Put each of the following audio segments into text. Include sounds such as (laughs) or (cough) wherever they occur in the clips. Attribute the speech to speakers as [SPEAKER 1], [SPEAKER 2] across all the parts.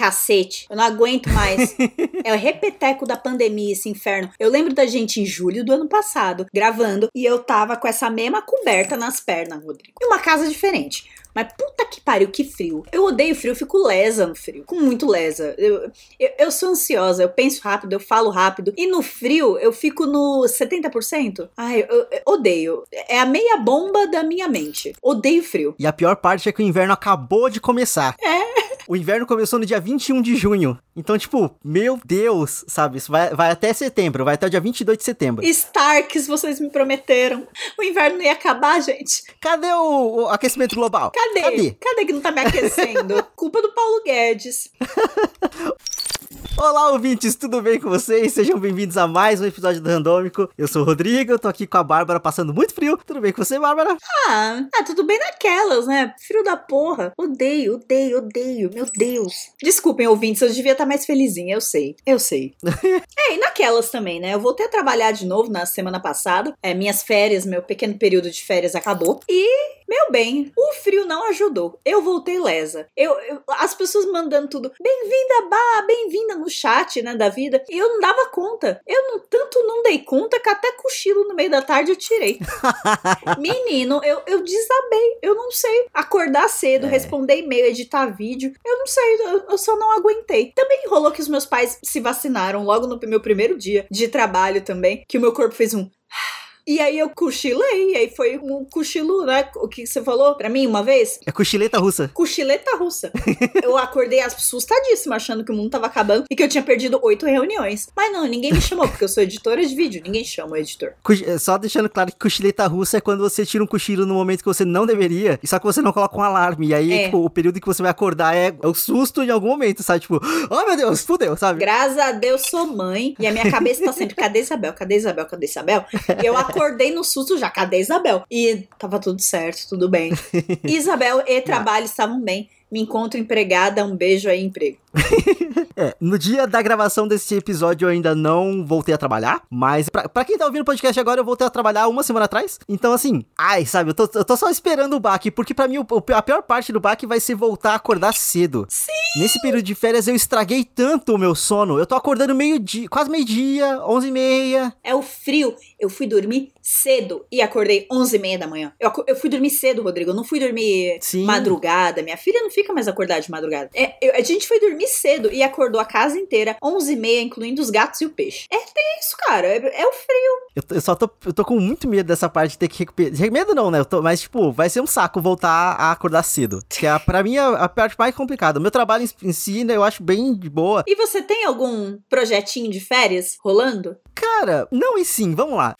[SPEAKER 1] cacete. Eu não aguento mais. (laughs) é o repeteco da pandemia, esse inferno. Eu lembro da gente em julho do ano passado, gravando, e eu tava com essa mesma coberta nas pernas, Rodrigo. E uma casa diferente. Mas puta que pariu, que frio. Eu odeio frio, eu fico lesa no frio. Com muito lesa. Eu, eu, eu, sou ansiosa, eu penso rápido, eu falo rápido. E no frio, eu fico no 70%. Ai, eu, eu odeio. É a meia bomba da minha mente. Odeio frio.
[SPEAKER 2] E a pior parte é que o inverno acabou de começar.
[SPEAKER 1] É.
[SPEAKER 2] O inverno começou no dia 21 de junho. Então, tipo, meu Deus, sabe? Isso vai, vai até setembro, vai até o dia 22 de setembro.
[SPEAKER 1] Starks, vocês me prometeram. O inverno não ia acabar, gente.
[SPEAKER 2] Cadê o, o aquecimento global?
[SPEAKER 1] Cadê? Cadê? Cadê que não tá me aquecendo? (laughs) Culpa do Paulo Guedes. (laughs)
[SPEAKER 2] Olá, ouvintes, tudo bem com vocês? Sejam bem-vindos a mais um episódio do Randômico. Eu sou o Rodrigo, eu tô aqui com a Bárbara passando muito frio. Tudo bem com você, Bárbara?
[SPEAKER 1] Ah, ah, tudo bem naquelas, né? Frio da porra. Odeio, odeio, odeio. Meu Deus. Desculpem, ouvintes, eu devia estar mais felizinha, eu sei. Eu sei. (laughs) é, e naquelas também, né? Eu voltei a trabalhar de novo na semana passada. É, minhas férias, meu pequeno período de férias acabou. E meu bem, o frio não ajudou. Eu voltei lesa. Eu, eu as pessoas mandando tudo, bem-vinda, Bá, bem-vinda no chat, né, da vida. E eu não dava conta. Eu não, tanto não dei conta que até cochilo no meio da tarde eu tirei. (laughs) Menino, eu, eu desabei. Eu não sei acordar cedo, é. responder e-mail, editar vídeo. Eu não sei, eu, eu só não aguentei. Também rolou que os meus pais se vacinaram logo no meu primeiro dia de trabalho também, que o meu corpo fez um e aí eu cochilei, e aí foi um cochilo, né? O que você falou pra mim uma vez?
[SPEAKER 2] É cochileta russa.
[SPEAKER 1] Cochileta russa. (laughs) eu acordei assustadíssima, achando que o mundo tava acabando e que eu tinha perdido oito reuniões. Mas não, ninguém me chamou, porque eu sou editora de vídeo, ninguém chama o editor.
[SPEAKER 2] É, só deixando claro que cochileta russa é quando você tira um cochilo no momento que você não deveria, só que você não coloca um alarme. E aí, é. tipo, o período que você vai acordar é, é o susto em algum momento, sabe? Tipo, oh meu Deus, fudeu, sabe?
[SPEAKER 1] Graças a Deus sou mãe e a minha cabeça tá sempre, cadê Isabel? Cadê Isabel? Cadê Isabel? E eu acordei no susto já, cadê Isabel? E tava tudo certo, tudo bem. (laughs) Isabel e trabalho estavam bem me encontro empregada, um beijo aí, emprego. (laughs)
[SPEAKER 2] é, no dia da gravação desse episódio eu ainda não voltei a trabalhar, mas pra, pra quem tá ouvindo o podcast agora, eu voltei a trabalhar uma semana atrás. Então, assim, ai, sabe, eu tô, eu tô só esperando o baque, porque para mim o, a pior parte do baque vai ser voltar a acordar cedo.
[SPEAKER 1] Sim!
[SPEAKER 2] Nesse período de férias eu estraguei tanto o meu sono, eu tô acordando meio-dia, quase meio-dia, onze e meia.
[SPEAKER 1] É o frio, eu fui dormir cedo e acordei onze e meia da manhã. Eu, eu fui dormir cedo, Rodrigo, eu não fui dormir Sim. madrugada, minha filha não fica mais acordada de madrugada. É, eu, a gente foi dormir cedo e acordou a casa inteira, 11 e meia, incluindo os gatos e o peixe. É isso, cara. É, é o frio.
[SPEAKER 2] Eu, eu, só tô, eu tô com muito medo dessa parte de ter que recuperar. Medo não, né? Eu tô, mas, tipo, vai ser um saco voltar a acordar cedo. Que é, pra mim, a, a parte mais complicada. O meu trabalho em, em si, né, eu acho bem de boa.
[SPEAKER 1] E você tem algum projetinho de férias rolando?
[SPEAKER 2] Cara, não e sim, vamos lá.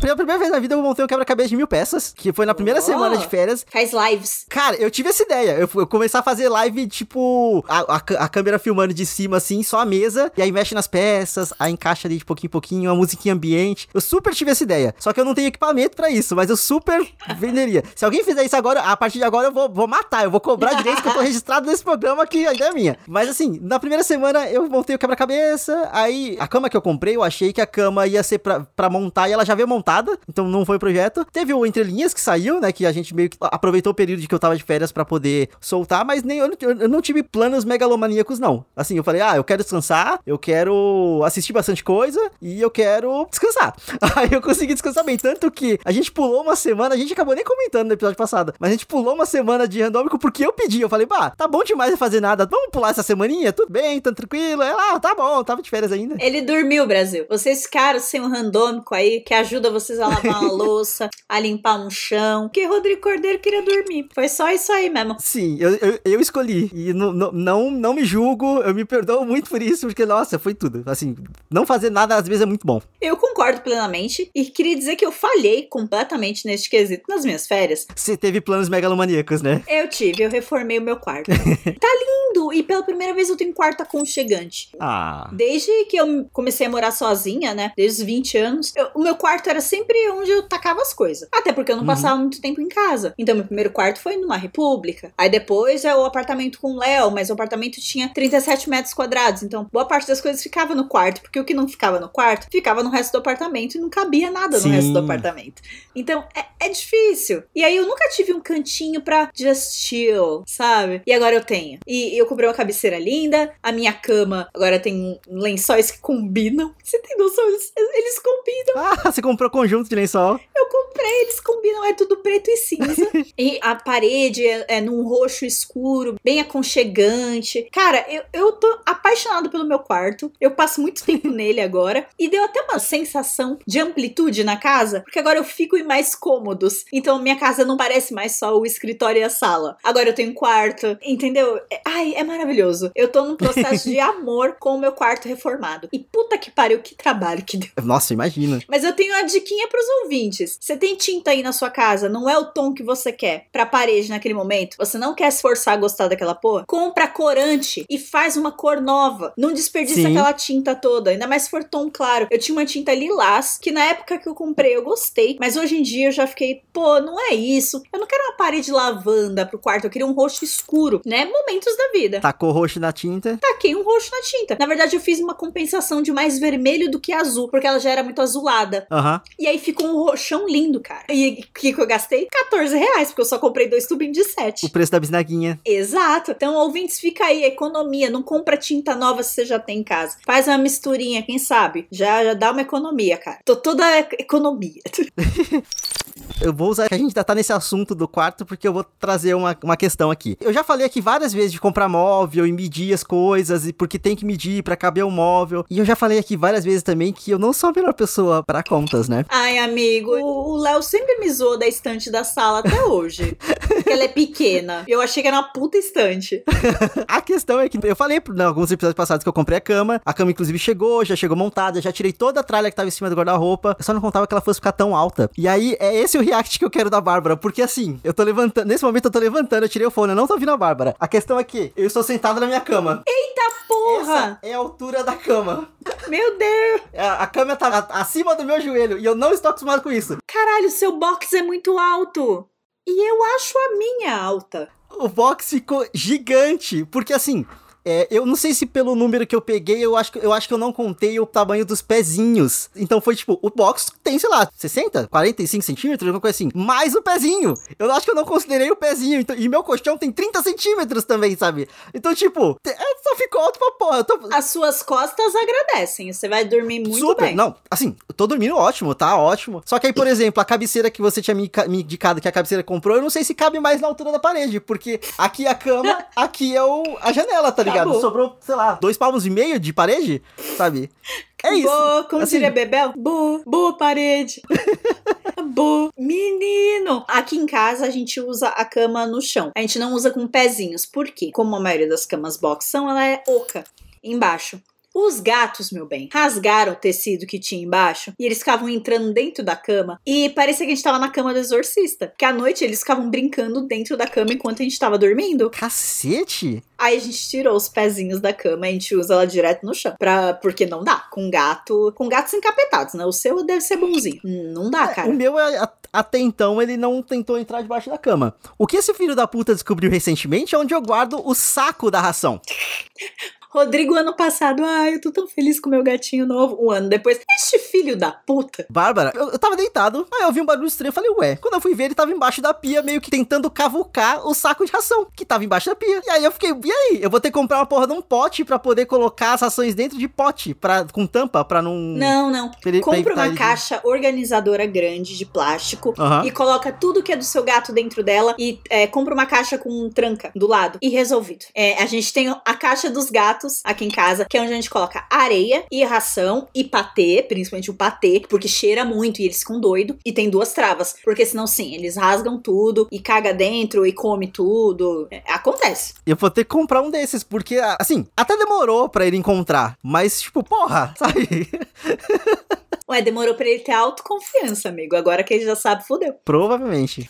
[SPEAKER 2] Pela primeira vez na vida eu montei um quebra-cabeça de mil peças, que foi na primeira oh, semana de férias.
[SPEAKER 1] Faz lives.
[SPEAKER 2] Cara, eu tive essa ideia. Eu, eu começar a fazer live, tipo, a, a, a, câmera filmando de cima, assim, só a mesa, e aí mexe nas peças, aí encaixa ali de pouquinho em pouquinho, uma musiquinha ambiente. Eu super tive essa ideia. Só que eu não tenho equipamento para isso, mas eu super (laughs) venderia. Se alguém fizer isso agora, a partir de agora eu vou, vou matar, eu vou cobrar (laughs) direito que eu tô registrado nesse programa que a ideia é minha. Mas assim, na primeira semana eu montei o quebra-cabeça, aí a cama que eu comprei, eu achei que a cama ia ser pra, pra montar e ela já veio montada, então não foi projeto. Teve o Entre Linhas que saiu, né? Que a gente meio que aproveitou o período de que eu tava de férias para poder soltar, mas nem eu, eu, não tive planos megalomaníacos, não. Assim, eu falei, ah, eu quero descansar, eu quero assistir bastante coisa e eu quero descansar. (laughs) Aí eu consegui descansar bem. Tanto que a gente pulou uma semana, a gente acabou nem comentando no episódio passado, mas a gente pulou uma semana de randômico porque eu pedi. Eu falei, bah, tá bom demais fazer nada, vamos pular essa semaninha? Tudo bem, tá tranquilo? Ela, ah, tá bom, tava de férias ainda.
[SPEAKER 1] Ele dormiu, Brasil. Vocês ficaram sem um randômico aí que ajuda vocês a lavar uma louça, a limpar um chão. Que Rodrigo Cordeiro queria dormir. Foi só isso aí mesmo.
[SPEAKER 2] Sim, eu, eu, eu escolhi. E não, não, não me julgo, eu me perdoo muito por isso, porque, nossa, foi tudo. Assim, não fazer nada às vezes é muito bom.
[SPEAKER 1] Eu concordo plenamente e queria dizer que eu falhei completamente neste quesito nas minhas férias.
[SPEAKER 2] Você teve planos megalomaníacos, né?
[SPEAKER 1] Eu tive, eu reformei o meu quarto. (laughs) tá lindo! E pela primeira vez eu tenho um quarto aconchegante.
[SPEAKER 2] Ah.
[SPEAKER 1] Desde que eu comecei a morar sozinha, né? Desde os 20 anos, eu, o meu quarto era sempre onde eu tacava as coisas. Até porque eu não
[SPEAKER 2] Uhum.
[SPEAKER 1] passava muito tempo em casa. Então, meu primeiro quarto foi numa república. Aí depois é o apartamento com o Léo, mas o apartamento tinha 37 metros quadrados. Então, boa parte das coisas ficava no quarto. Porque o que não ficava no quarto, ficava no resto do apartamento e não cabia nada
[SPEAKER 2] Sim.
[SPEAKER 1] no resto do apartamento. Então, é, é difícil. E aí eu nunca tive um cantinho pra just chill, sabe? E agora eu tenho. E eu comprei uma cabeceira linda. A minha cama agora tem lençóis que combinam. Você tem noção? Eles, eles combinam.
[SPEAKER 2] Ah, você comprou conjunto de lençol.
[SPEAKER 1] Eu comprei, eles combinam. É tudo preto e cinza. (laughs) e a parede é, é num roxo escuro, bem aconchegante. Cara, eu, eu tô apaixonada pelo meu quarto. Eu passo muito (laughs) tempo nele agora. E deu até uma sensação de amplitude na casa, porque agora eu fico em mais cômodos. Então minha casa não parece mais só o escritório e a sala. Agora eu tenho um quarto, entendeu? É- ai, é maravilhoso. Eu tô num processo de (laughs) amor com o meu quarto reformado. E puta que pariu, que trabalho que deu.
[SPEAKER 2] Nossa, imagina.
[SPEAKER 1] Mas eu tenho uma diquinha pros ouvintes. Você tem tinta aí na sua casa, não é o tom que você quer pra parede naquele momento, você não quer se forçar a gostar daquela porra, compra corante e faz uma cor nova. Não desperdiça
[SPEAKER 2] Sim.
[SPEAKER 1] aquela tinta toda, ainda mais se for tom claro. Eu tinha uma tinta lilás, que na época que eu comprei eu gostei, mas hoje em dia eu já fiquei, pô, não é isso. Eu não quero uma parede lavanda pro quarto, eu queria um roxo escuro, né? Momentos da vida
[SPEAKER 2] Tacou roxo na tinta.
[SPEAKER 1] taquei um roxo na tinta. Na verdade, eu fiz uma compensação de mais vermelho do que azul, porque ela já era muito azulada.
[SPEAKER 2] Aham.
[SPEAKER 1] E aí ficou um roxão lindo, cara. E o que, que eu gastei? 14 reais, porque eu só comprei dois tubinhos de
[SPEAKER 2] O
[SPEAKER 1] 7.
[SPEAKER 2] preço da bisnaguinha.
[SPEAKER 1] Exato. Então, ouvintes, fica aí, economia. Não compra tinta nova se você já tem em casa. Faz uma misturinha, quem sabe? Já, já dá uma economia, cara. Tô toda ec- economia. (laughs)
[SPEAKER 2] Eu vou usar que a gente ainda tá nesse assunto do quarto porque eu vou trazer uma, uma questão aqui. Eu já falei aqui várias vezes de comprar móvel e medir as coisas e porque tem que medir pra caber o móvel. E eu já falei aqui várias vezes também que eu não sou a melhor pessoa pra né?
[SPEAKER 1] Ai, amigo, o Léo sempre me zoou da estante da sala até hoje. porque ela é pequena. Eu achei que era uma puta estante.
[SPEAKER 2] A questão é que eu falei em alguns episódios passados que eu comprei a cama. A cama, inclusive, chegou, já chegou montada, já tirei toda a tralha que tava em cima do guarda-roupa. Eu só não contava que ela fosse ficar tão alta. E aí, é esse o react que eu quero da Bárbara. Porque assim, eu tô levantando. Nesse momento eu tô levantando, eu tirei o fone, eu não tô ouvindo a Bárbara. A questão é que eu estou sentado na minha cama.
[SPEAKER 1] Porra!
[SPEAKER 2] Essa é a altura da cama.
[SPEAKER 1] Meu Deus!
[SPEAKER 2] É, A câmera tá a- acima do meu joelho e eu não estou acostumado com isso.
[SPEAKER 1] Caralho, seu box é muito alto. E eu acho a minha alta.
[SPEAKER 2] O box ficou gigante, porque assim. É, eu não sei se pelo número que eu peguei, eu acho, que- eu acho que eu não contei o tamanho dos pezinhos. Então foi tipo, o box tem, sei lá, 60, 45 centímetros, alguma coisa assim. Mais o pezinho. Eu acho que eu não considerei o pezinho. então- e meu colchão tem 30 centímetros também, sabe? Então, tipo, é, só ficou alto pra porra. Tô,
[SPEAKER 1] As suas costas agradecem. Você vai dormir muito
[SPEAKER 2] Super,
[SPEAKER 1] bem.
[SPEAKER 2] não, assim, eu tô dormindo ótimo, tá ótimo. Só que aí, por exemplo, a cabeceira que você tinha me, me indicado que a cabeceira comprou, eu não sei se cabe mais na altura da parede, porque aqui é a cama, aqui é o, a janela, tá ligado?
[SPEAKER 1] Acabou.
[SPEAKER 2] Sobrou, sei lá, dois palmos e meio de parede, sabe? É isso.
[SPEAKER 1] Boa, como
[SPEAKER 2] Assim,
[SPEAKER 1] diria Bebel? Boa, boa parede. (laughs) boa. Menino! Aqui em casa a gente usa a cama no chão. A gente não usa com pezinhos. Por quê? Como a maioria das camas box são, ela é oca embaixo. Os gatos, meu bem, rasgaram o tecido que tinha embaixo e eles ficavam entrando dentro da cama e parecia que a gente tava na cama do exorcista. Que à noite eles ficavam brincando dentro da cama enquanto a gente tava dormindo.
[SPEAKER 2] Cacete!
[SPEAKER 1] Aí a gente tirou os pezinhos da cama e a gente usa ela direto no chão. Pra, porque não dá. Com gato. Com gatos encapetados, né? O seu deve ser bonzinho. Não dá, cara.
[SPEAKER 2] O meu, é- até então, ele não tentou entrar debaixo da cama. O que esse filho da puta descobriu recentemente é onde eu guardo o saco da ração. (laughs)
[SPEAKER 1] Rodrigo, ano passado, ai, eu tô tão feliz com meu gatinho novo. Um ano depois, este filho da puta.
[SPEAKER 2] Bárbara, eu, eu tava deitado, aí eu vi um barulho estranho, eu falei, ué. Quando eu fui ver, ele tava embaixo da pia, meio que tentando cavucar o saco de ração, que tava embaixo da pia. E aí eu fiquei, e aí? Eu vou ter que comprar uma porra de um pote pra poder colocar as rações dentro de pote, pra, com tampa, pra não...
[SPEAKER 1] Não, não.
[SPEAKER 2] ele- pra
[SPEAKER 1] Compra uma
[SPEAKER 2] ele-
[SPEAKER 1] caixa organizadora grande de plástico
[SPEAKER 2] Aham.
[SPEAKER 1] e coloca tudo que é do seu gato dentro dela e é, compra uma caixa com tranca do lado e resolvido. É, a gente tem a caixa dos gatos aqui em casa, que é onde a gente coloca areia e ração e patê, principalmente o patê, porque cheira muito e eles ficam doidos. E tem duas travas, porque senão sim, eles rasgam tudo e caga dentro e come tudo. É, acontece.
[SPEAKER 2] Eu vou ter que comprar um desses, porque, assim, até demorou pra ele encontrar, mas, tipo, porra, (laughs) sabe?
[SPEAKER 1] Ué, demorou pra ele ter autoconfiança, amigo. Agora que ele já sabe, fudeu.
[SPEAKER 2] Provavelmente.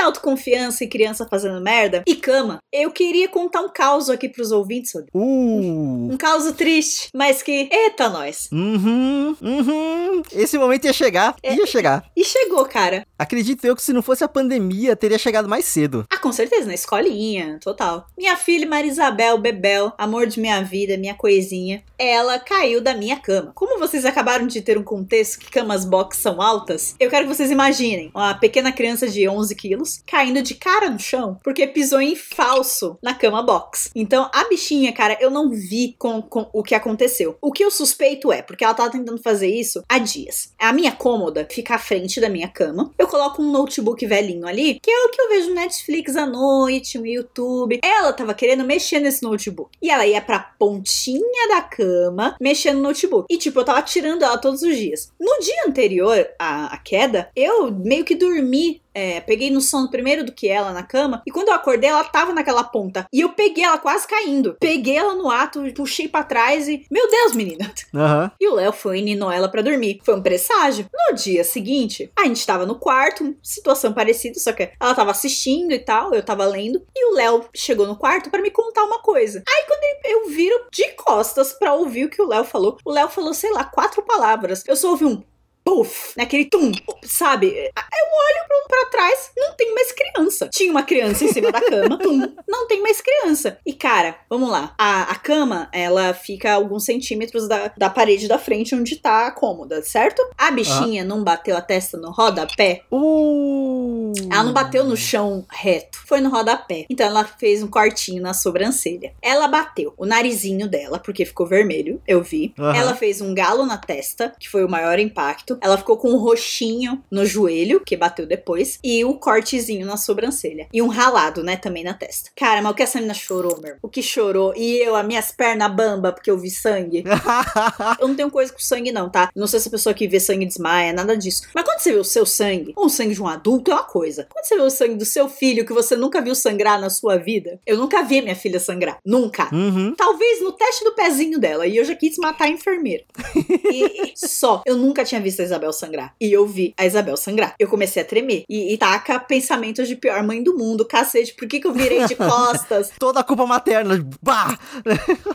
[SPEAKER 1] Autoconfiança e criança fazendo merda e cama, eu queria contar um caos aqui pros ouvintes.
[SPEAKER 2] Uh!
[SPEAKER 1] Um caos triste, mas que. Eita, nós!
[SPEAKER 2] Uhum, uhum. Esse momento ia chegar,
[SPEAKER 1] É.
[SPEAKER 2] ia chegar.
[SPEAKER 1] E chegou, cara.
[SPEAKER 2] Acredito eu que se não fosse a pandemia, teria chegado mais cedo.
[SPEAKER 1] Ah, com certeza, na escolinha, total. Minha filha Marisabel Bebel, amor de minha vida, minha coisinha, ela caiu da minha cama. Como vocês acabaram de ter um contexto que camas box são altas, eu quero que vocês imaginem uma pequena criança de 11 quilos caindo de cara no chão porque pisou em falso na cama box. Então, a bichinha, cara, eu não vi com, com o que aconteceu. O que eu suspeito é, porque ela tava tentando fazer isso há dias. A minha cômoda fica à frente da minha cama. Eu coloco um notebook velhinho ali, que é o que eu vejo no Netflix à noite, no YouTube. Ela tava querendo mexer nesse notebook. E ela ia pra pontinha da cama, mexendo no notebook. E, tipo, eu tava tirando ela todos os dias. No dia anterior à queda, eu meio que dormi é, peguei no sono primeiro do que ela na cama. E quando eu acordei, ela tava naquela ponta. E eu peguei ela quase caindo. Peguei ela no ato, puxei pra trás e. Meu Deus, menina! (laughs)
[SPEAKER 2] Aham.
[SPEAKER 1] E o Léo foi e ninou ela pra dormir. Foi um presságio. No dia seguinte, a gente tava no quarto, situação parecida, só que ela tava assistindo e tal, eu tava lendo. E o Léo chegou no quarto pra me contar uma coisa. Aí quando ele- eu viro de costas pra ouvir o que o Léo falou, o Léo falou, sei lá, quatro palavras. Eu só ouvi um. Puff, naquele tum, sabe? Eu olho pra, trás, não tem mais criança. Tinha uma criança em cima da cama, (laughs) tum, não tem mais criança. E cara, vamos lá. A, a cama, ela fica a alguns centímetros da, da parede da frente onde tá a cômoda, certo? A bichinha não bateu a testa no rodapé.
[SPEAKER 2] Uh!
[SPEAKER 1] Ela não bateu no chão reto, foi no rodapé. Então ela fez um cortinho na sobrancelha. Ela bateu o narizinho dela, porque ficou vermelho, eu vi.
[SPEAKER 2] Aham.
[SPEAKER 1] Ela fez um galo na testa, que foi o maior impacto. Ela ficou com um roxinho no joelho, que bateu depois, e o cortezinho na sobrancelha. E um ralado, né, também na testa. Cara, mas o que essa menina chorou, meu irmão? O que chorou? E eu, as minhas pernas bamba, porque eu vi sangue. (laughs) Eu não tenho coisa com sangue, não, tá? Não sei se a pessoa que vê sangue desmaia, nada disso. Mas quando você vê o seu sangue, ou o sangue de um adulto, é uma coisa. Quando você vê o sangue do seu filho, que você nunca viu sangrar na sua vida, eu nunca vi minha filha sangrar. Nunca.
[SPEAKER 2] Uhum.
[SPEAKER 1] Talvez no teste do pezinho dela. E eu já quis matar a enfermeira. (laughs) E, só. Eu nunca tinha visto Isabel sangrar. E eu vi a Isabel sangrar. Eu comecei a tremer. E, e taca pensamentos de pior mãe do mundo. Cacete, por que, que eu virei de (laughs) costas?
[SPEAKER 2] Toda a culpa materna. Bah!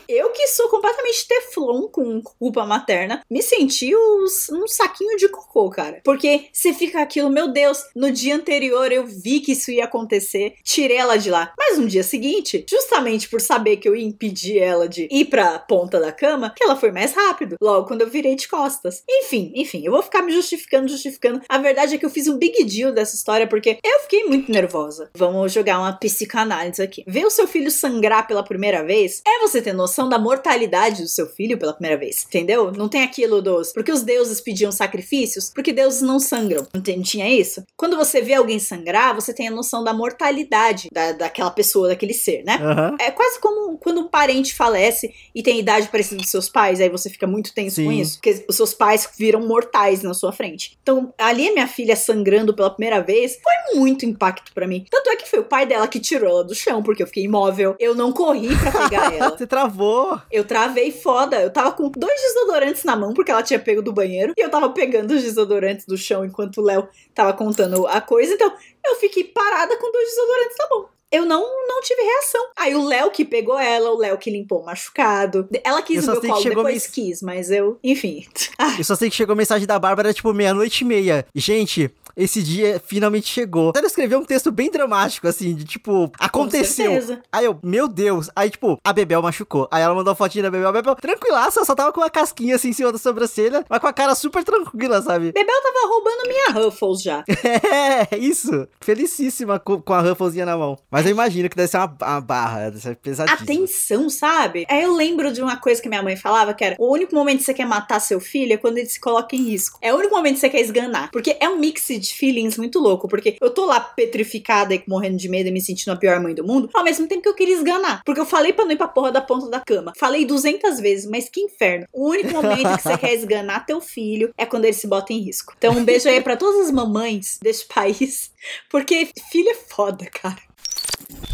[SPEAKER 1] Eu que sou completamente teflon com culpa materna, me senti os- um saquinho de cocô, cara. Porque você fica aquilo, meu Deus, no dia anterior eu vi que isso ia acontecer, tirei ela de lá. Mas no dia seguinte, justamente por saber que eu ia impedir ela de ir pra ponta da cama, que ela foi mais rápido, logo quando eu virei de costas. Enfim, enfim, eu vou ficar me justificando, justificando. A verdade é que eu fiz um big deal dessa história porque eu fiquei muito nervosa. Vamos jogar uma psicanálise aqui. Ver o seu filho sangrar pela primeira vez é você ter noção da mortalidade do seu filho pela primeira vez, entendeu? Não tem aquilo dos. Porque os deuses pediam sacrifícios? Porque deuses não sangram. Não, tem- não tinha isso? Quando você vê alguém sangrar, você tem a noção da mortalidade da, daquela pessoa, daquele ser, né?
[SPEAKER 2] Aham.
[SPEAKER 1] É quase como quando um parente falece e tem idade parecida dos seus pais, aí você fica muito tenso com
[SPEAKER 2] Sim.
[SPEAKER 1] isso, porque os seus pais viram mortais na sua frente. Então, ali a minha filha sangrando pela primeira vez foi muito impacto pra mim. Tanto é que foi o pai dela que tirou ela do chão, porque eu fiquei imóvel. Eu não corri pra pegar (laughs) ela.
[SPEAKER 2] Você travou.
[SPEAKER 1] Eu travei foda. Eu tava com dois desodorantes na mão, porque ela tinha pego do banheiro. E eu tava pegando os desodorantes do chão enquanto o Léo tava contando a coisa. Então, eu fiquei parada com dois desodorantes na mão. Eu não, não tive reação. Aí o Léo que pegou ela, o Léo que limpou o machucado. Ela quis o meu colo, depois
[SPEAKER 2] mens-
[SPEAKER 1] quis, mas eu. Enfim. Ah, (laughs)
[SPEAKER 2] Eu só sei que chegou a mensagem da Bárbara, tipo, meia-noite e meia. Gente, esse dia finalmente chegou. Ela escreveu um texto bem dramático, assim, de tipo, aconteceu. Aí eu, meu Deus. Aí, tipo, a Bebel machucou. Aí ela mandou a fotinha da Bebel. A Bebel, tranquilaça, só tava com uma casquinha assim em cima da sobrancelha, mas com a cara super tranquila, sabe?
[SPEAKER 1] Bebel tava roubando minha Ruffles já. (laughs)
[SPEAKER 2] É, isso. Felicíssima com, com a Rufflezinha na mão. Mas eu imagino que deve ser uma, uma barra, deve ser pesadíssima.
[SPEAKER 1] Atenção, sabe? Aí eu lembro de uma coisa que minha mãe falava, que era o único momento que você quer matar seu filho é quando ele se coloca em risco. É o único momento que você quer esganar. Porque é um mix de feelings muito louco. Porque eu tô lá petrificada e morrendo de medo e me sentindo a pior mãe do mundo, ao mesmo tempo que eu queria esganar. Porque eu falei pra não ir pra porra da ponta da cama. Falei 200 vezes, mas que inferno. O único momento que você (laughs) quer esganar teu filho é quando ele se bota em risco. Então um beijo aí pra todas as mamães deste país. Porque filho é foda, cara.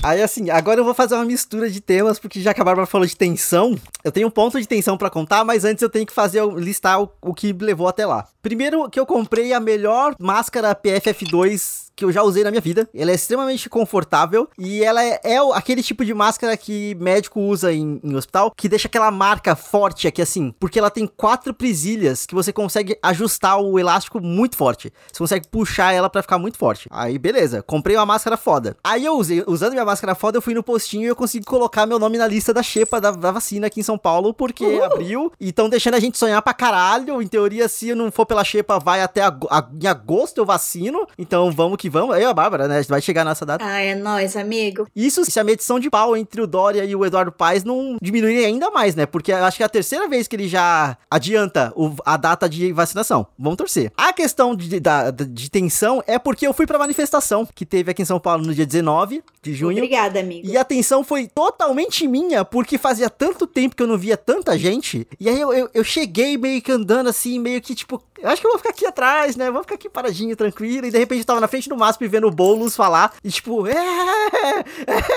[SPEAKER 2] Aí assim, agora eu vou fazer uma mistura de temas, porque já que a Bárbara falou de tensão, eu tenho um ponto de tensão pra contar, mas antes eu tenho que fazer, listar o, o que levou até lá. Primeiro que eu comprei a melhor máscara PFF2 que eu já usei na minha vida. Ela é extremamente confortável e ela é, é aquele tipo de máscara que médico usa em, em, hospital, que deixa aquela marca forte aqui assim, porque ela tem quatro presilhas que você consegue ajustar o elástico muito forte. Você consegue puxar ela para ficar muito forte. Aí beleza, comprei uma máscara foda. Aí eu usei, usando minha máscara foda, eu fui no postinho e eu consegui colocar meu nome na lista da xepa da, da vacina aqui em São Paulo, porque uhul. abriu e estão deixando a gente sonhar pra caralho. Em teoria, se eu não for pela xepa, vai até a, a, em agosto eu vacino. Então vamos que vamos. Eu e a Bárbara, né? Vai chegar nessa data.
[SPEAKER 1] Ah, é nóis, amigo.
[SPEAKER 2] Isso se a medição de pau entre o Dória e o Eduardo Paes não diminuir ainda mais, né? Porque acho que é a terceira vez que ele já adianta o, a data de vacinação. Vamos torcer. A questão de, da, de tensão é porque eu fui pra manifestação que teve aqui em São Paulo no dia 19 de junho.
[SPEAKER 1] Obrigada, amigo.
[SPEAKER 2] E a tensão foi totalmente minha, porque fazia tanto tempo que eu não via tanta gente. E aí eu, eu, eu cheguei meio que andando assim, meio que tipo, eu acho que eu vou ficar aqui atrás, né? Vou ficar aqui paradinho, tranquilo. E de repente eu tava na frente do MASP vendo o Boulos falar. E tipo, (laughs) é,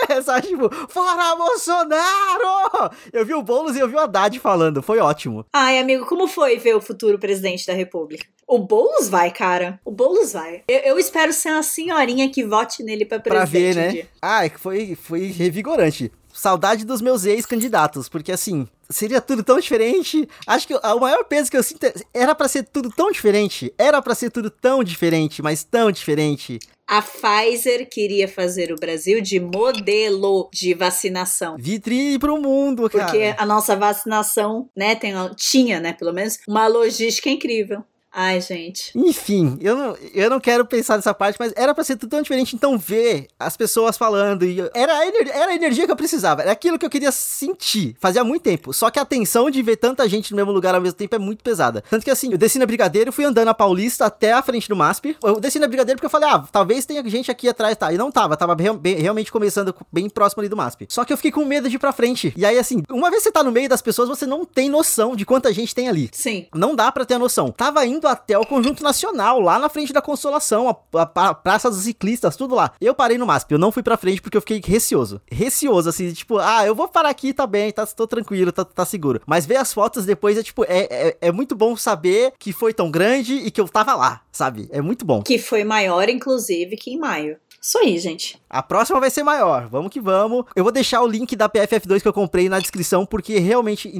[SPEAKER 2] é, sabe? Tipo, fora Bolsonaro! Eu vi o Boulos e eu vi o Haddad falando. Foi ótimo.
[SPEAKER 1] Ai, amigo, como foi ver o futuro presidente da República? O Boulos vai, cara. O Boulos vai. Eu, eu espero ser uma senhorinha que vote nele pra presidente. Pra ver, né?
[SPEAKER 2] Ah, foi, foi revigorante saudade dos meus ex-candidatos, porque assim, seria tudo tão diferente. Acho que o maior peso que eu sinto é, era para ser tudo tão diferente. Era para ser tudo tão diferente, mas tão diferente.
[SPEAKER 1] A Pfizer queria fazer o Brasil de modelo de vacinação.
[SPEAKER 2] Vitrine para o mundo,
[SPEAKER 1] cara. Porque a nossa vacinação, né, tem, tinha, né, pelo menos, uma logística incrível. Ai, gente.
[SPEAKER 2] Enfim, eu não, eu não quero pensar nessa parte, mas era pra ser tudo tão diferente. Então, ver as pessoas falando. E era, a era a energia que eu precisava. Era aquilo que eu queria sentir. Fazia muito tempo. Só que a tensão de ver tanta gente no mesmo lugar ao mesmo tempo é muito pesada. Tanto que assim, eu desci na Brigadeiro, fui andando na Paulista até a frente do MASP. Eu desci na Brigadeiro porque eu falei, ah, talvez tenha gente aqui atrás, tá? E não tava, tava bem, bem, realmente começando bem próximo ali do MASP. Só que eu fiquei com medo de ir pra frente. E aí, assim, uma vez você tá no meio das pessoas, você não tem noção de quanta gente tem ali.
[SPEAKER 1] Sim.
[SPEAKER 2] Não dá pra ter a noção. Tava indo até o Conjunto Nacional, lá na frente da Consolação, a, a, a, Praça dos Ciclistas, tudo lá. Eu parei no MASP, eu não fui pra frente porque eu fiquei receoso. Receoso, assim, tipo, ah, eu vou parar aqui, tá bem, tá, tô tranquilo, tá, tá seguro. Mas ver as fotos depois é, tipo, é, é, é muito bom saber que foi tão grande e que eu tava lá, sabe? É muito bom.
[SPEAKER 1] Que foi maior, inclusive, que em maio. Isso aí, gente.
[SPEAKER 2] A próxima vai ser maior. Vamos que vamos. Eu vou deixar o link da PFF2 que eu comprei na descrição, porque realmente,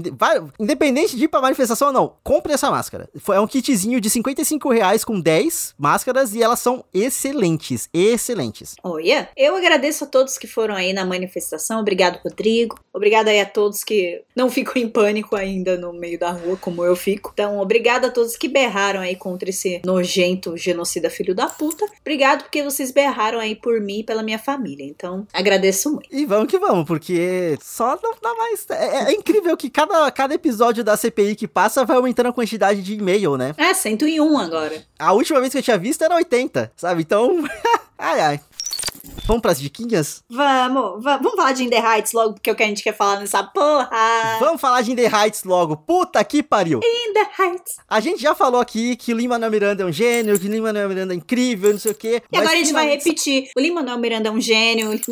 [SPEAKER 2] independente de ir pra manifestação ou não, compre essa máscara. É um kitzinho de 55 reais com 10 máscaras e elas são excelentes. Excelentes.
[SPEAKER 1] Olha, eu agradeço a todos que foram aí na manifestação. Obrigado, Rodrigo. Obrigado aí a todos que não ficam em pânico ainda no meio da rua, como eu fico. Então, obrigado a todos que berraram aí contra esse nojento genocida filho da puta. Obrigado porque vocês berraram aí por mim e pela minha família. Então, agradeço muito.
[SPEAKER 2] E vamos que vamos, porque só não dá mais. É, é, é incrível que cada, cada episódio da CPI que passa vai aumentando a quantidade de e-mail, né?
[SPEAKER 1] É, 101 agora.
[SPEAKER 2] A última vez que eu tinha visto era 80, sabe? Então. (laughs) ai, ai. Vamos pras diquinhas?
[SPEAKER 1] Vamos, vamos, vamos falar de In The Heights logo, porque é o que a gente quer falar nessa porra.
[SPEAKER 2] Vamos falar de In The Heights logo. Puta que pariu.
[SPEAKER 1] In The Heights.
[SPEAKER 2] A gente já falou aqui que o Lima-Manuel Miranda é um gênio, que o Lima-Manuel Miranda é incrível, não sei o quê.
[SPEAKER 1] E agora a gente vai repetir. O Lima-Manuel Miranda é um gênio. (laughs)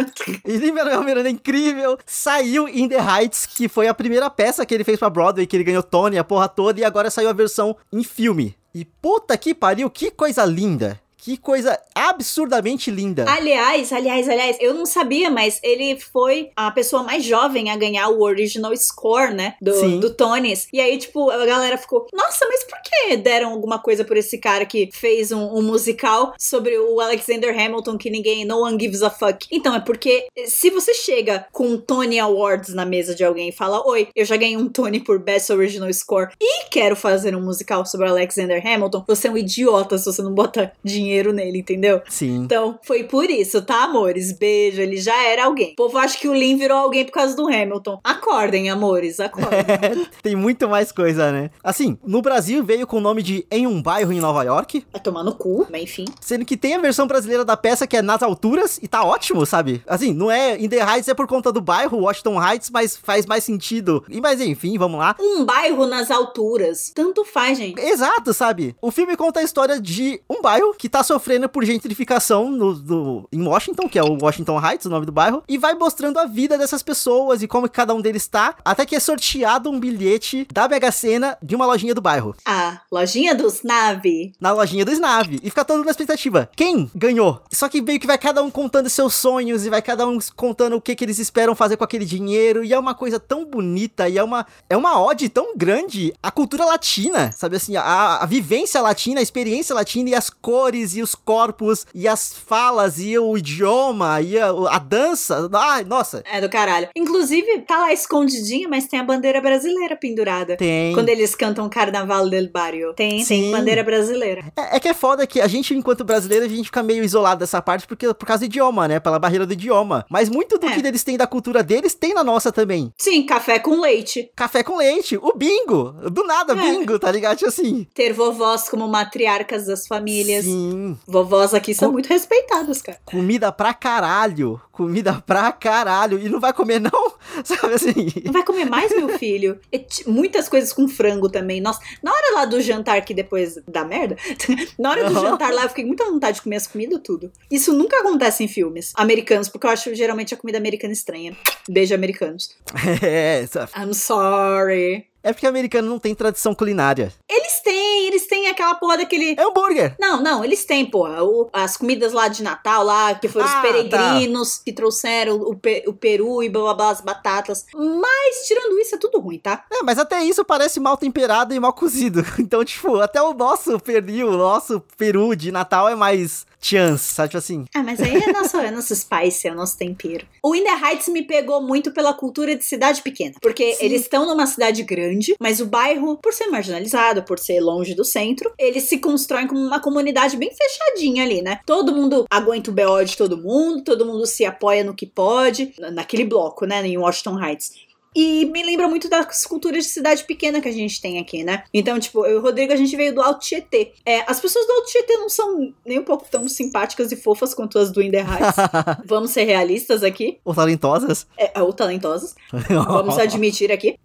[SPEAKER 1] O
[SPEAKER 2] Lima-Manuel Miranda é incrível. Saiu In The Heights, que foi a primeira peça que ele fez pra Broadway, que ele ganhou Tony, a porra toda, e agora saiu a versão em filme. E puta que pariu, que coisa linda. Que coisa absurdamente linda.
[SPEAKER 1] Aliás, aliás, aliás, eu não sabia, mas ele foi a pessoa mais jovem a ganhar o original score, né? Do, Sim. do Tonys. E aí, tipo, a galera ficou, nossa, mas por que deram alguma coisa por esse cara que fez um, um musical sobre o Alexander Hamilton que ninguém, no one gives a fuck? Então, é porque se você chega com um Tony Awards na mesa de alguém e fala, oi, eu já ganhei um Tony por Best Original Score e quero fazer um musical sobre o Alexander Hamilton, você é um idiota se você não bota dinheiro dinheiro nele, entendeu?
[SPEAKER 2] Sim.
[SPEAKER 1] Então, foi por isso, tá, amores? Beijo, ele já era alguém. O povo acha que o Lin virou alguém por causa do Hamilton. Acordem, amores, acordem. (laughs)
[SPEAKER 2] tem muito mais coisa, né? Assim, no Brasil veio com o nome de Em um Bairro em Nova York.
[SPEAKER 1] Vai tomar no cu, mas enfim.
[SPEAKER 2] Sendo que tem a versão brasileira da peça que é Nas Alturas e tá ótimo, sabe? Assim, não é In The Heights é por conta do bairro, Washington Heights, mas faz mais sentido. E mas enfim, vamos lá.
[SPEAKER 1] Um bairro nas alturas. Tanto faz, gente.
[SPEAKER 2] Exato, sabe? O filme conta a história de um bairro que tá tá sofrendo por gentrificação no, no, em Washington, que é o Washington Heights, o nome do bairro, e vai mostrando a vida dessas pessoas e como cada um deles tá, até que é sorteado um bilhete da Mega Sena de uma lojinha do bairro.
[SPEAKER 1] Ah, lojinha dos Nave.
[SPEAKER 2] Na lojinha do Snave. E fica todo mundo na expectativa. Quem ganhou? Só que meio que vai cada um contando seus sonhos e vai cada um contando o que, que eles esperam fazer com aquele dinheiro. E é uma coisa tão bonita e é uma, é uma ode tão grande à cultura latina, sabe assim? A, a vivência latina, a experiência latina e as cores e os corpos e as falas e o idioma e a, a dança. Ai, nossa.
[SPEAKER 1] É do caralho. Inclusive, tá lá escondidinha, mas tem a bandeira brasileira pendurada.
[SPEAKER 2] Tem.
[SPEAKER 1] Quando eles cantam Carnaval del Barrio. Tem,
[SPEAKER 2] Sim.
[SPEAKER 1] tem bandeira brasileira.
[SPEAKER 2] É, é que é foda que a gente, enquanto brasileiro, a gente fica meio isolado dessa parte porque, por causa do idioma, né? Pela barreira do idioma. Mas muito do
[SPEAKER 1] É.
[SPEAKER 2] que eles têm da cultura deles tem na nossa também.
[SPEAKER 1] Sim, café com leite.
[SPEAKER 2] Café com leite, o bingo. Do nada,
[SPEAKER 1] É.
[SPEAKER 2] bingo, tá ligado? Tipo assim.
[SPEAKER 1] Ter vovós como matriarcas das famílias.
[SPEAKER 2] Sim.
[SPEAKER 1] Vovós aqui são
[SPEAKER 2] Com-
[SPEAKER 1] muito respeitadas, cara.
[SPEAKER 2] Comida pra caralho. Comida pra caralho. E não vai comer, não? (laughs) Sabe assim?
[SPEAKER 1] Não vai comer mais, meu filho? Muitas coisas com frango também. Nossa, na hora lá do jantar que depois da merda, (laughs) na hora do
[SPEAKER 2] Aham.
[SPEAKER 1] jantar lá eu fiquei com muita vontade de comer as comidas tudo. Isso nunca acontece em filmes americanos, porque eu acho geralmente a comida americana estranha. Beijo americanos. (laughs)
[SPEAKER 2] É?
[SPEAKER 1] I'm sorry.
[SPEAKER 2] é porque americano não tem tradição culinária.
[SPEAKER 1] Eles têm, eles têm aquela porra daquele
[SPEAKER 2] É hambúrguer.
[SPEAKER 1] Não, não, eles têm, porra. o- as comidas lá de Natal, lá, que foram
[SPEAKER 2] Ah,
[SPEAKER 1] os peregrinos que trouxeram o, pe- o peru e blá blá blá, as batatas. Mas, tirando isso, é tudo ruim, tá?
[SPEAKER 2] É, mas até isso parece mal temperado e mal cozido. (laughs) Então, tipo, até o nosso pernil, o nosso peru de Natal é mais chance, sabe? Tipo assim.
[SPEAKER 1] Ah, mas aí é (laughs) nosso, é nosso spice, é o nosso tempero. O In The Heights me pegou muito pela cultura de cidade pequena. Porque
[SPEAKER 2] Sim.
[SPEAKER 1] eles estão numa cidade grande, mas o bairro, por ser marginalizado, por ser longe do centro, eles se constroem como uma comunidade bem fechadinha ali, né? Todo mundo aguenta o BO de todo mundo, todo mundo se apoia no que pode, na- naquele bloco, né, em Washington Heights. E me lembra muito das culturas de cidade pequena que a gente tem aqui, né? Então, tipo, eu e o Rodrigo, a gente veio do Alto Tietê. É, as pessoas do Alto Tietê não são nem um pouco tão simpáticas e fofas quanto as do The Heights. (laughs) Vamos ser realistas aqui.
[SPEAKER 2] Ou talentosas.
[SPEAKER 1] É, ou talentosas. (laughs) Vamos admitir aqui.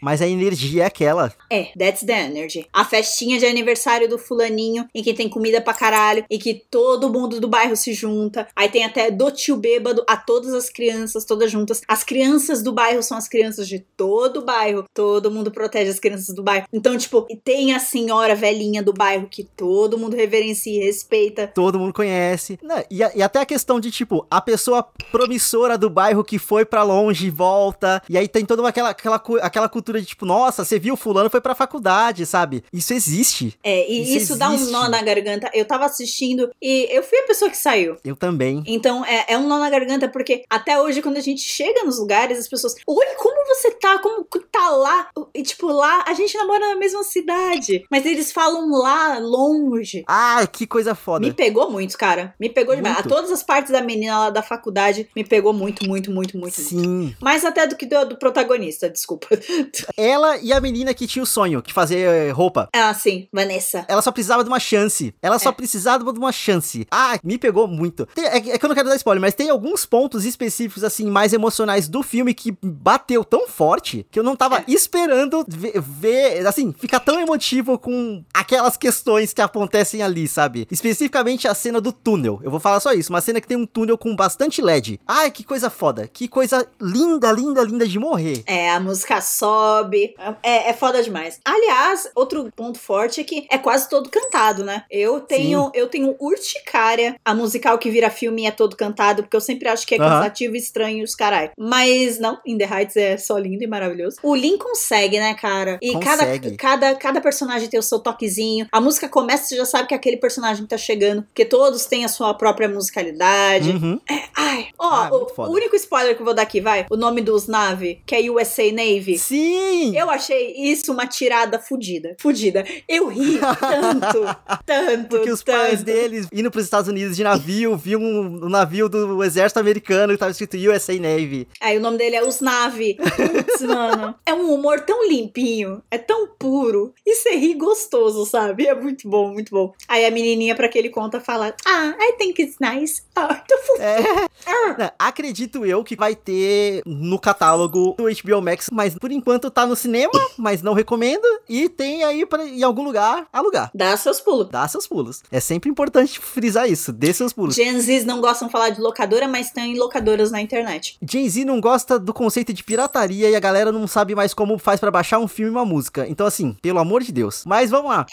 [SPEAKER 1] Mas,
[SPEAKER 2] a energia é aquela.
[SPEAKER 1] é, that's the energy. A festinha de aniversário do fulaninho, em que tem comida pra caralho, e que todo mundo do bairro se junta. Aí tem até do tio bêbado a todas as crianças, todas juntas. As crianças do bairro são as crianças de todo o bairro. Todo mundo protege as crianças do bairro. Então, tipo, e tem a senhora velhinha do bairro que todo mundo reverencia e respeita.
[SPEAKER 2] Todo mundo conhece. Né, E, a- e até a questão de, tipo, a pessoa promissora do bairro que foi pra longe e volta. E aí tem toda uma- aquela, aquela, aquela cultura de, tipo, nossa, você viu fulano foi pra faculdade, sabe? Isso existe.
[SPEAKER 1] É, e
[SPEAKER 2] Isso
[SPEAKER 1] isso, dá um nó na garganta. Eu tava assistindo e eu fui a pessoa que saiu.
[SPEAKER 2] Eu também.
[SPEAKER 1] Então é, é um nó na garganta, porque até hoje, quando a gente chega nos lugares, as pessoas. Oi, como você tá? Como que tá lá? E tipo, lá a gente namora na mesma cidade. Mas eles falam lá, longe.
[SPEAKER 2] Ah, que coisa foda.
[SPEAKER 1] Me pegou muito, cara. Me pegou demais. A
[SPEAKER 2] Muito.
[SPEAKER 1] todas as partes da menina lá da faculdade me pegou muito, muito, muito, muito. muito.
[SPEAKER 2] Sim.
[SPEAKER 1] Mais até do que do, do protagonista, desculpa. (laughs)
[SPEAKER 2] Ela e a menina que tinha o sonho de fazer eh, roupa.
[SPEAKER 1] ah, sim, Vanessa.
[SPEAKER 2] Ela só precisava de uma chance. Ela só
[SPEAKER 1] É.
[SPEAKER 2] precisava de uma chance. Ah, me pegou muito. Tem- é, que- é que eu não quero dar spoiler, mas tem alguns pontos específicos, assim, mais emocionais do filme que bateu tão forte que eu não tava
[SPEAKER 1] É.
[SPEAKER 2] esperando ver, ver, assim, ficar tão emotivo com aquelas questões que acontecem ali, sabe? Especificamente a cena do túnel. Eu vou falar só isso. Uma cena que tem um túnel com bastante LED. Ai, que coisa foda. Que coisa linda, linda, linda de morrer.
[SPEAKER 1] É, a música sobe. É, é foda demais. Aliás, outro ponto forte é que é quase todo cantado, né? Eu tenho, eu tenho urticária a musical que vira filme é todo cantado, porque eu sempre acho que é cansativo, estranho e os caralho. Mas não, In The Heights é só lindo e maravilhoso. O Lin consegue, né, cara? E cada,
[SPEAKER 2] Consegue.
[SPEAKER 1] cada, cada personagem tem o seu toquezinho. A música começa, você já sabe que aquele personagem tá chegando, porque todos têm a sua própria musicalidade.
[SPEAKER 2] Uhum.
[SPEAKER 1] Ai, ó,
[SPEAKER 2] Ah,
[SPEAKER 1] o,
[SPEAKER 2] muito foda.
[SPEAKER 1] o único spoiler que eu vou dar aqui, vai. O nome dos nave, que é USA Navy.
[SPEAKER 2] Sim!
[SPEAKER 1] Eu achei isso uma tirada fudida. Fudida. Eu ri tanto, (laughs) tanto.
[SPEAKER 2] Porque os
[SPEAKER 1] tanto.
[SPEAKER 2] pais deles indo pros Estados Unidos de navio, viu um, um navio do exército americano que tava escrito USA Navy.
[SPEAKER 1] Aí o nome dele é Os Nave. (laughs) Putz, mano. É um humor tão limpinho, é tão puro. E você ri gostoso, sabe? É muito bom, muito bom. Aí a menininha pra que ele conta fala: Ah, I think it's nice. Ah, (laughs) tô fofo.
[SPEAKER 2] É,
[SPEAKER 1] Ah.
[SPEAKER 2] acredito eu que vai ter no catálogo do HBO Max, mas por enquanto tá no cinema, mas não recomendo. E tem aí pra, em algum lugar alugar.
[SPEAKER 1] Dá seus pulos.
[SPEAKER 2] Dá seus pulos. É sempre importante frisar isso. Dê seus pulos.
[SPEAKER 1] Gen Zs não gostam de falar de locadora, mas tem locadoras na internet.
[SPEAKER 2] Gen Z não gosta do conceito de pirataria e a galera não sabe mais como faz pra baixar um filme e uma música. Então, assim, pelo amor de Deus. Mas vamos lá.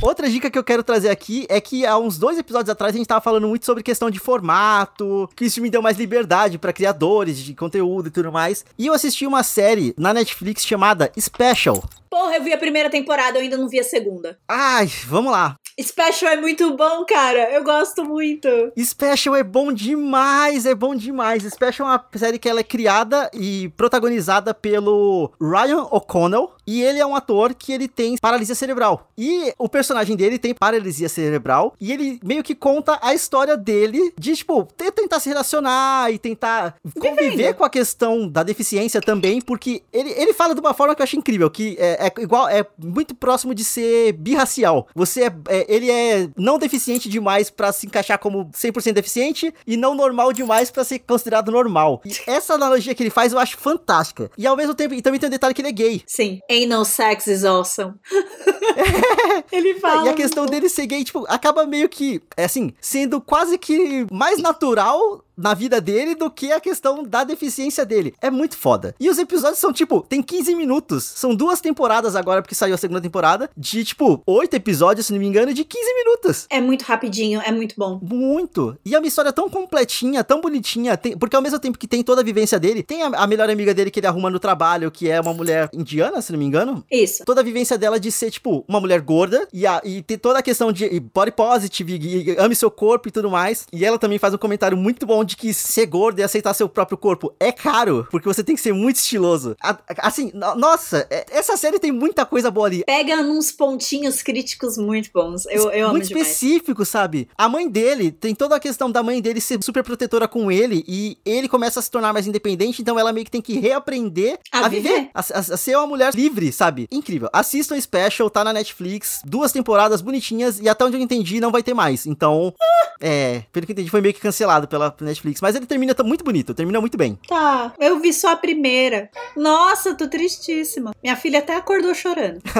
[SPEAKER 2] Outra dica que eu quero trazer aqui é que há uns dois episódios atrás a gente tava falando muito sobre questão de formato, que isso me deu mais liberdade pra criadores de conteúdo e tudo mais. E eu assisti uma série na Netflix chamada Special.
[SPEAKER 1] Porra, eu vi a primeira temporada, eu ainda não vi a segunda.
[SPEAKER 2] Ai, vamos lá.
[SPEAKER 1] Special é muito bom, cara. Eu gosto muito.
[SPEAKER 2] Special é bom demais, é bom demais. Special é uma série que ela é criada e protagonizada pelo Ryan O'Connell. E ele é um ator que ele tem paralisia cerebral. E o personagem dele tem paralisia cerebral. E ele meio que conta a história dele de, tipo, tentar se relacionar e tentar conviver
[SPEAKER 1] Vivendo.
[SPEAKER 2] com a questão da deficiência também. Porque ele, ele fala de uma forma que eu acho incrível, que é, é igual, é muito próximo de ser birracial. Você é, é- ele é não deficiente demais pra se encaixar como 100% deficiente e não normal demais pra ser considerado normal. E (laughs) essa analogia que ele faz eu acho fantástica. E ao mesmo tempo, e também tem um detalhe que ele é gay.
[SPEAKER 1] Sim. Ain't no sex is awesome. (laughs) Ele fala.
[SPEAKER 2] e a questão dele ser gay, tipo, acaba meio que, é assim, sendo quase que mais natural na vida dele do que a questão da deficiência dele. É muito foda. E os episódios são, tipo, tem 15 minutos. São duas temporadas agora, porque saiu a segunda temporada, de, tipo, oito episódios, se não me engano, de 15 minutos.
[SPEAKER 1] É muito rapidinho, é muito bom.
[SPEAKER 2] Muito. E é uma história tão completinha, tão bonitinha, tem- porque ao mesmo tempo que tem toda a vivência dele, tem a, a melhor amiga dele que ele arruma no trabalho, que é uma mulher indiana, se não me engano.
[SPEAKER 1] Isso.
[SPEAKER 2] Toda a vivência dela de ser, tipo, uma mulher gorda e, a, e ter toda a questão de body positive, e, e ame seu corpo e tudo mais. E ela também faz um comentário muito bom de que ser gorda e aceitar seu próprio corpo é caro, porque você tem que ser muito estiloso. A- assim, no- nossa, é- essa série tem muita coisa boa ali.
[SPEAKER 1] Pega uns pontinhos críticos muito bons. Eu, eu amo
[SPEAKER 2] muito
[SPEAKER 1] demais.
[SPEAKER 2] específico, sabe? A mãe dele, tem toda a questão da mãe dele ser super protetora com ele e ele começa a se tornar mais independente, então ela meio que tem que reaprender
[SPEAKER 1] A
[SPEAKER 2] a, viver,
[SPEAKER 1] viver.
[SPEAKER 2] a, a- a ser uma mulher livre, sabe? Incrível. Assistam Special, tá na Netflix, duas temporadas bonitinhas e até onde eu entendi não vai ter mais. Então, é, pelo que eu entendi foi meio que cancelado pela Netflix, mas ele termina muito bonito, termina muito bem.
[SPEAKER 1] Tá, eu vi só a primeira. Nossa, tô tristíssima. Minha filha até acordou chorando. (laughs)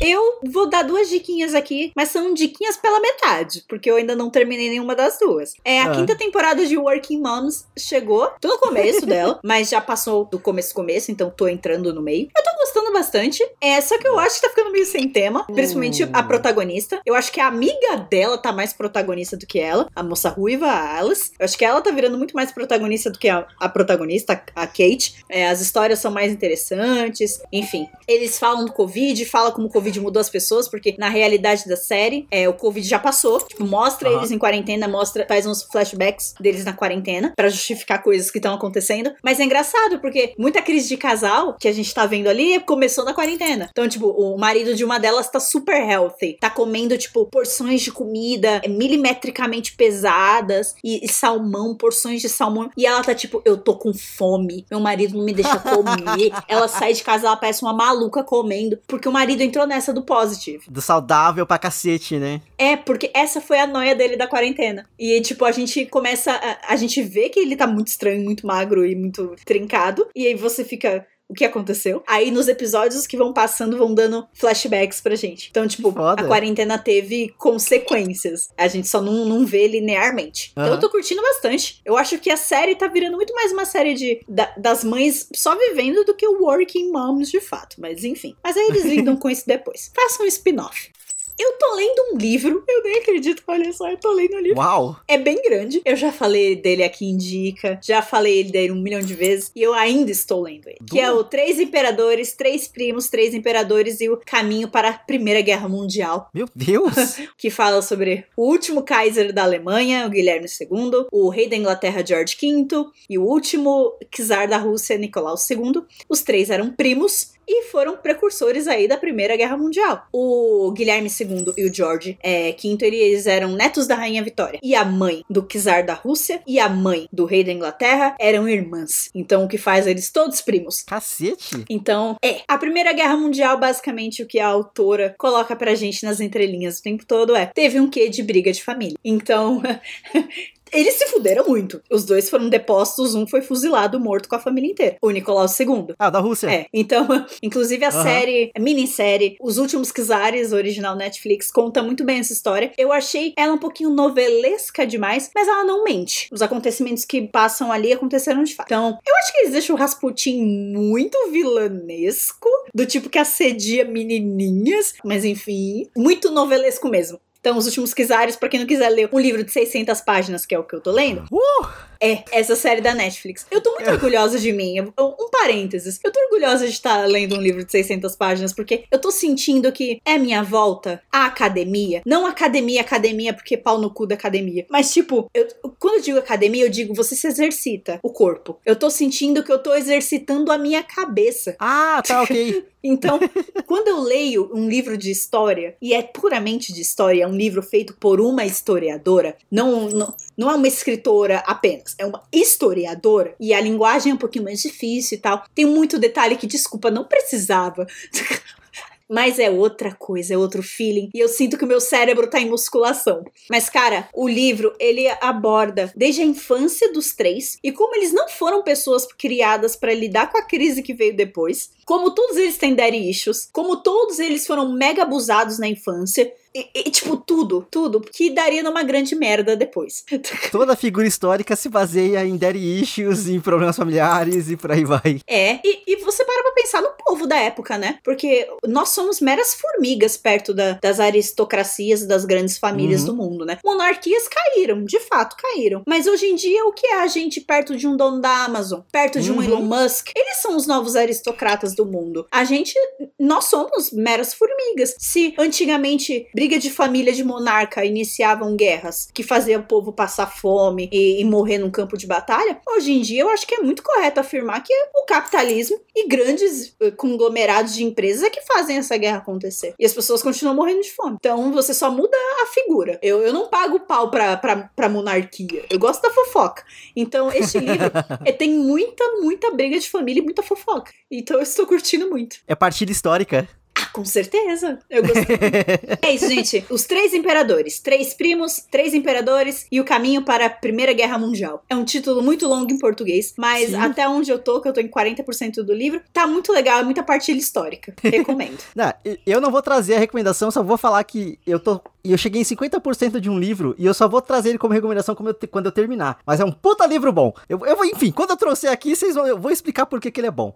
[SPEAKER 1] Eu vou dar duas diquinhas aqui, mas são diquinhas pela metade, porque eu ainda não terminei nenhuma das duas. É, a
[SPEAKER 2] Ah.
[SPEAKER 1] quinta temporada de Working Moms chegou, tô no começo (laughs) dela, mas já passou do começo começo, então tô entrando no meio. Eu tô gostando bastante, é, só que eu acho que tá ficando meio sem tema, principalmente
[SPEAKER 2] Hum.
[SPEAKER 1] a protagonista. Eu acho que a amiga dela tá mais protagonista do que ela, a moça ruiva, a Alice. Eu acho que ela tá virando muito mais protagonista do que a, a protagonista, a Kate. É, as histórias são mais interessantes, enfim. Eles falam do Covid, falam como o Covid mudou as pessoas, porque na realidade da série, é, o Covid já passou. Tipo, mostra
[SPEAKER 2] Aham.
[SPEAKER 1] eles em quarentena, mostra, faz uns flashbacks deles na quarentena, pra justificar coisas que estão acontecendo. Mas é engraçado, porque muita crise de casal que a gente tá vendo ali começou na quarentena. Então, tipo, o marido de uma delas tá super healthy, tá comendo, tipo, porções de comida é, milimetricamente pesadas e, e salmão, porções de salmão. E ela tá tipo, eu tô com fome, meu marido não me deixa comer. (laughs) ela sai de casa, ela parece uma maluca comendo, porque o marido entrou nessa do positive.
[SPEAKER 2] Do saudável pra cacete, né?
[SPEAKER 1] É, porque essa foi a noia dele da quarentena. E, tipo, a gente começa. A, a gente vê que ele tá muito estranho, muito magro e muito trincado. E aí você fica. O que aconteceu? Aí nos episódios que vão passando, vão dando flashbacks pra gente. Então, tipo, a quarentena teve consequências. A gente só não, não vê linearmente. Então
[SPEAKER 2] Aham.
[SPEAKER 1] eu tô curtindo bastante. Eu acho que a série tá virando muito mais uma série de, da- das mães só vivendo do que o Working Moms de fato. Mas enfim. Mas aí eles (laughs) lidam com isso depois. Façam um spin-off. Eu tô lendo um livro, eu nem acredito, olha só, eu tô lendo um livro.
[SPEAKER 2] Uau!
[SPEAKER 1] É bem grande. Eu já falei dele aqui em Dica, já falei dele um milhão de vezes e eu ainda estou lendo ele. Que é o Três Imperadores, Três Primos, Três Imperadores e o Caminho para a Primeira Guerra Mundial.
[SPEAKER 2] Meu Deus! (laughs)
[SPEAKER 1] Que fala sobre o último Kaiser da Alemanha, o Guilherme II, o rei da Inglaterra, George V, e o último czar da Rússia, Nicolau II. Os três eram primos e foram precursores aí da Primeira Guerra Mundial. O Guilherme II e o George é, V, eles eram netos da Rainha Vitória. E a mãe do czar da Rússia e a mãe do rei da Inglaterra eram irmãs. Então, o que faz eles todos primos.
[SPEAKER 2] Cacete!
[SPEAKER 1] Então, é. A Primeira Guerra Mundial, basicamente, o que a autora coloca pra gente nas entrelinhas o tempo todo é: teve um quê de briga de família. Então. (laughs) Eles se fuderam muito. Os dois foram depostos, um foi fuzilado, morto com a família inteira. O Nicolau II.
[SPEAKER 2] Ah, da Rússia.
[SPEAKER 1] É, então, (laughs) inclusive a
[SPEAKER 2] Aham.
[SPEAKER 1] série, a minissérie, Os Últimos Czares, original Netflix, conta muito bem essa história. Eu achei ela um pouquinho novelesca demais, mas ela não mente. Os acontecimentos que passam ali aconteceram de fato. Então, eu acho que eles deixam o Rasputin muito vilanesco, do tipo que assedia menininhas, mas enfim, muito novelesco mesmo. Então, Os Últimos Czares, pra quem não quiser ler um livro de 600 páginas, que é o que eu tô lendo,
[SPEAKER 2] Uh!
[SPEAKER 1] É essa série da Netflix. Eu tô muito orgulhosa de mim. Eu- Um parênteses. Eu tô orgulhosa de estar lendo um livro de 600 páginas, porque eu tô sentindo que é minha volta à academia. Não academia, academia, porque pau no cu da academia. Mas, tipo, eu- quando eu digo academia, eu digo você se exercita o corpo. Eu tô sentindo que eu tô exercitando a minha cabeça.
[SPEAKER 2] Ah, tá, ok. (laughs)
[SPEAKER 1] Então, quando eu leio um livro de história, e é puramente de história, é um livro feito por uma historiadora, não, não, não é uma escritora apenas, é uma historiadora, e a linguagem é um pouquinho mais difícil e tal. Tem muito detalhe que, desculpa, não precisava. (laughs) Mas é outra coisa, é outro feeling. E eu sinto que o meu cérebro tá em musculação. Mas, cara, o livro, ele aborda desde a infância dos três e como eles não foram pessoas criadas pra lidar com a crise que veio depois. Como todos eles têm daddy issues. Como todos eles foram mega abusados na infância. E, e, tipo, tudo, tudo. Que daria numa grande merda depois. (laughs)
[SPEAKER 2] Toda figura histórica se baseia em daddy issues, em problemas familiares e por aí vai.
[SPEAKER 1] É, e, e você para pra pensar no povo da época, né? Porque nós somos meras formigas perto da- das aristocracias, das grandes famílias
[SPEAKER 2] Uhum.
[SPEAKER 1] do mundo, né? Monarquias caíram, de fato caíram. Mas hoje em dia, o que é a gente perto de um dono da Amazon? Perto de um
[SPEAKER 2] Uhum.
[SPEAKER 1] Elon Musk? Eles são os novos aristocratas do mundo. A gente, nós somos meras formigas. Se antigamente briga de família de monarca iniciavam guerras que faziam o povo passar fome e, e morrer num campo de batalha, hoje em dia eu acho que é muito correto afirmar que o capitalismo e grandes eh, conglomerados de empresas é que fazem essa guerra acontecer. E as pessoas continuam morrendo de fome. Então você só muda a figura. Eu, eu não pago pau pra, pra, pra monarquia. Eu gosto da fofoca. Então este (laughs) livro eh, tem muita, muita briga de família e muita fofoca. Então eu estou curtindo muito.
[SPEAKER 2] É partida histórica.
[SPEAKER 1] Ah, com certeza. Eu gostei. (laughs) é isso, gente. Os Três Imperadores. Três primos, três imperadores e o caminho para a Primeira Guerra Mundial. É um título muito longo em português, mas
[SPEAKER 2] Sim.
[SPEAKER 1] até onde eu tô, que eu tô em 40% do livro, tá muito legal, é muita partilha histórica. Recomendo. (laughs)
[SPEAKER 2] Não, eu não vou trazer a recomendação, só vou falar que eu tô. Eu cheguei em 50% de um livro e eu só vou trazer ele como recomendação eu te- quando eu terminar. Mas é um puta livro bom. Eu, eu vou, enfim, quando eu trouxer aqui, vocês vão, eu vou explicar por que, que ele é bom.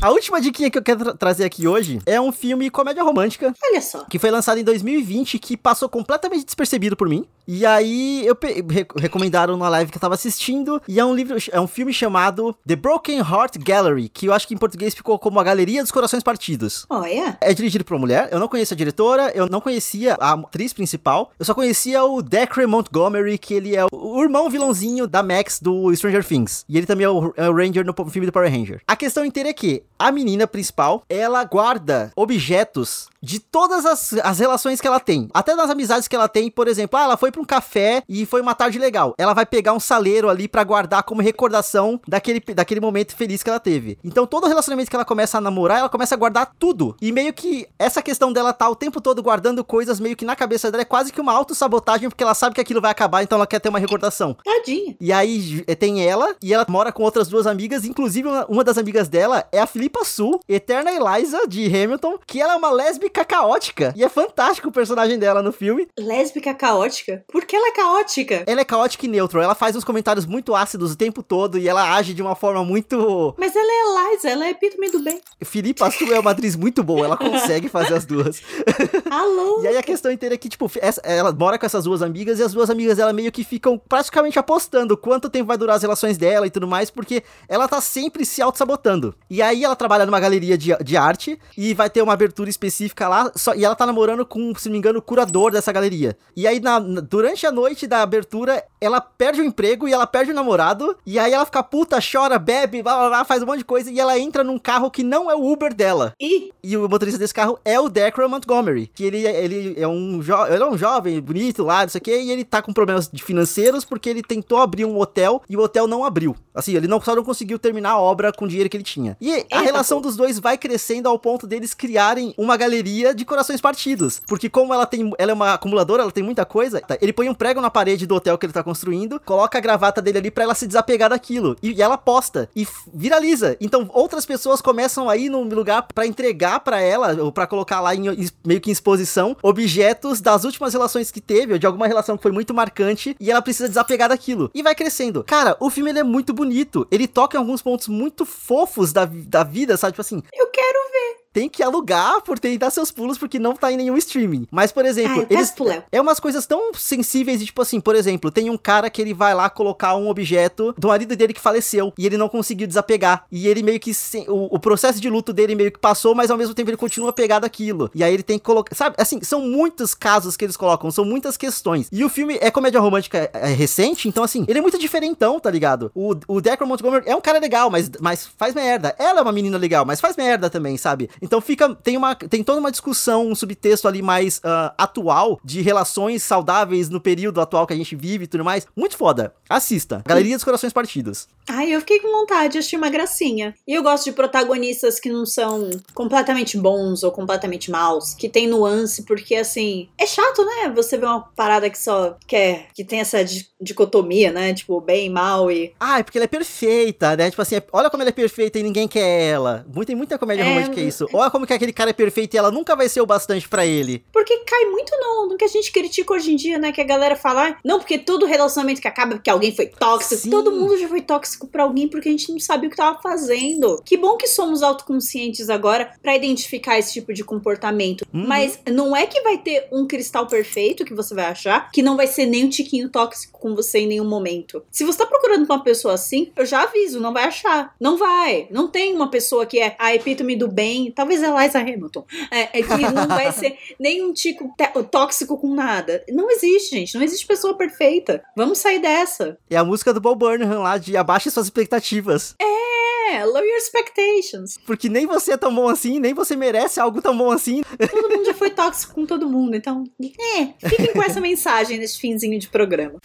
[SPEAKER 2] A última diquinha que eu quero tra- trazer aqui hoje é um filme comédia romântica
[SPEAKER 1] Olha só.
[SPEAKER 2] que foi lançado em 2020 que passou completamente despercebido por mim. E aí eu re- recomendaram na live que eu tava assistindo e é um livro, é um filme chamado The Broken Heart Gallery, que eu acho que em português ficou como A Galeria dos Corações Partidos.
[SPEAKER 1] Olha.
[SPEAKER 2] É dirigido por uma mulher, eu não conheço a diretora, eu não conhecia a atriz principal, eu só conhecia o Decre Montgomery, que ele é o irmão vilãozinho da Max do Stranger Things. E ele também é o, é o Ranger no filme do Power Ranger. A questão inteira é que a menina principal, ela guarda objetos de todas as, as relações que ela tem. Até nas amizades que ela tem, por exemplo, ah, ela foi pra um café e foi uma tarde legal. Ela vai pegar um saleiro ali pra guardar como recordação daquele, daquele momento feliz que ela teve. Então, todo relacionamento que ela começa a namorar, ela começa a guardar tudo. E meio que essa questão dela tá o tempo todo guardando coisas meio que na cabeça dela é quase que uma autossabotagem, porque ela sabe que aquilo vai acabar, então ela quer ter uma recordação.
[SPEAKER 1] Tadinha.
[SPEAKER 2] E aí eh, tem ela, e ela mora com outras duas amigas, inclusive uma, das amigas dela é a Filipa Sul, Eterna Eliza de Hamilton, que ela é uma lésbica caótica. E é fantástico o personagem dela no filme.
[SPEAKER 1] Lésbica caótica? Por que ela é caótica?
[SPEAKER 2] Ela é caótica e neutro, ela faz uns comentários muito ácidos o tempo todo e ela age de uma forma muito.
[SPEAKER 1] Mas ela é Eliza, ela é epítome do bem.
[SPEAKER 2] Filipa Sul é uma atriz muito boa, ela consegue fazer as duas. (laughs)
[SPEAKER 1] Alô?
[SPEAKER 2] E aí a questão inteira é que, tipo, essa- ela mora com essas duas amigas e as duas amigas dela meio que ficam praticamente apostando quanto tempo vai durar as relações dela e tudo mais, porque ela tá sempre se auto-sabotando. E aí ela trabalha numa galeria de, de arte e vai ter uma abertura específica lá, só, e ela tá namorando com, se não me engano, o curador dessa galeria. E aí, na- durante a noite da abertura, ela perde o emprego e ela perde o namorado, e aí ela fica puta, chora, bebe, blá, blá, blá, faz um monte de coisa, e ela entra num carro que não é o Uber dela.
[SPEAKER 1] Ih,
[SPEAKER 2] E o motorista desse carro é o Declan Montgomery, que ele, é- ele, é um ele é um jovem, bonito lá, não sei o quê, e ele tá com problemas de financeiros porque ele tentou abrir um hotel e o hotel não abriu. Assim, ele não, só não conseguiu terminar a obra com o dinheiro que ele tinha. E a
[SPEAKER 1] Eita,
[SPEAKER 2] relação
[SPEAKER 1] pô.
[SPEAKER 2] dos dois vai crescendo ao ponto deles criarem uma galeria de corações partidos. Porque como ela tem, ela é uma acumuladora, ela tem muita coisa, tá? ele põe um prego na parede do hotel que ele tá construindo, coloca a gravata dele ali pra ela se desapegar daquilo. E, e ela posta. E viraliza. Então outras pessoas começam aí no lugar para entregar para ela, ou para colocar lá em, meio que em exposição, objetos das últimas relações que teve, ou de alguma relação que foi muito marcante, e ela precisa desapegar daquilo. E vai crescendo. Cara, o filme ele é muito bonito. Ele toca em alguns pontos muito fofos da, da vida, sabe? Tipo assim.
[SPEAKER 1] Eu quero ver
[SPEAKER 2] tem que alugar por ter dar seus pulos porque não tá em nenhum streaming. Mas, por exemplo,
[SPEAKER 1] ah,
[SPEAKER 2] eles é umas coisas tão sensíveis e tipo assim, por exemplo, tem um cara que ele vai lá colocar um objeto do marido dele que faleceu e ele não conseguiu desapegar. E ele meio que o, o processo de luto dele meio que passou, mas ao mesmo tempo ele continua pegado aquilo. E aí ele tem que colocar, sabe? Assim, são muitos casos que eles colocam, são muitas questões. E o filme é comédia romântica é, é recente, então assim, ele é muito diferentão, tá ligado? O, o Declan Montgomery é um cara legal, mas, mas faz merda. Ela é uma menina legal, mas faz merda também, sabe? Então fica. Tem, uma, tem toda uma discussão, um subtexto ali mais uh, atual de relações saudáveis no período atual que a gente vive e tudo mais. Muito foda. Assista. Galeria dos Corações Partidos.
[SPEAKER 1] Ai, eu fiquei com vontade, achei uma gracinha. E eu gosto de protagonistas que não são completamente bons ou completamente maus, que tem nuance, porque assim, é chato, né? Você vê uma parada que só quer, que tem essa dicotomia, né? Tipo, bem, mal e.
[SPEAKER 2] Ah, é porque ela é perfeita, né? Tipo assim, é, olha como ela é perfeita e ninguém quer ela. Tem muita comédia é... romântica é isso. Olha como que aquele cara é perfeito e ela nunca vai ser o bastante para ele.
[SPEAKER 1] Porque cai muito no, no que a gente critica hoje em dia, né? Que a galera fala, ah, não, porque todo relacionamento que acaba porque alguém foi tóxico, Sim. todo mundo já foi tóxico tóxico para alguém porque a gente não sabia o que tava fazendo. Que bom que somos autoconscientes agora para identificar esse tipo de comportamento. Uhum. Mas não é que vai ter um cristal perfeito que você vai achar que não vai ser nem um tiquinho tóxico com você em nenhum momento. Se você tá procurando uma pessoa assim, eu já aviso, não vai achar. Não vai. Não tem uma pessoa que é a epítome do bem, talvez a Liza Hamilton, é, é que (laughs) não vai ser nem um tico tóxico com nada. Não existe, gente. Não existe pessoa perfeita. Vamos sair dessa.
[SPEAKER 2] É a música do Bob Burnham lá de Abaixo suas expectativas.
[SPEAKER 1] É, lower your expectations.
[SPEAKER 2] Porque nem você é tão bom assim, nem você merece algo tão bom assim.
[SPEAKER 1] Todo mundo já foi tóxico com todo mundo, então, (laughs) é, fiquem com essa mensagem nesse finzinho de programa.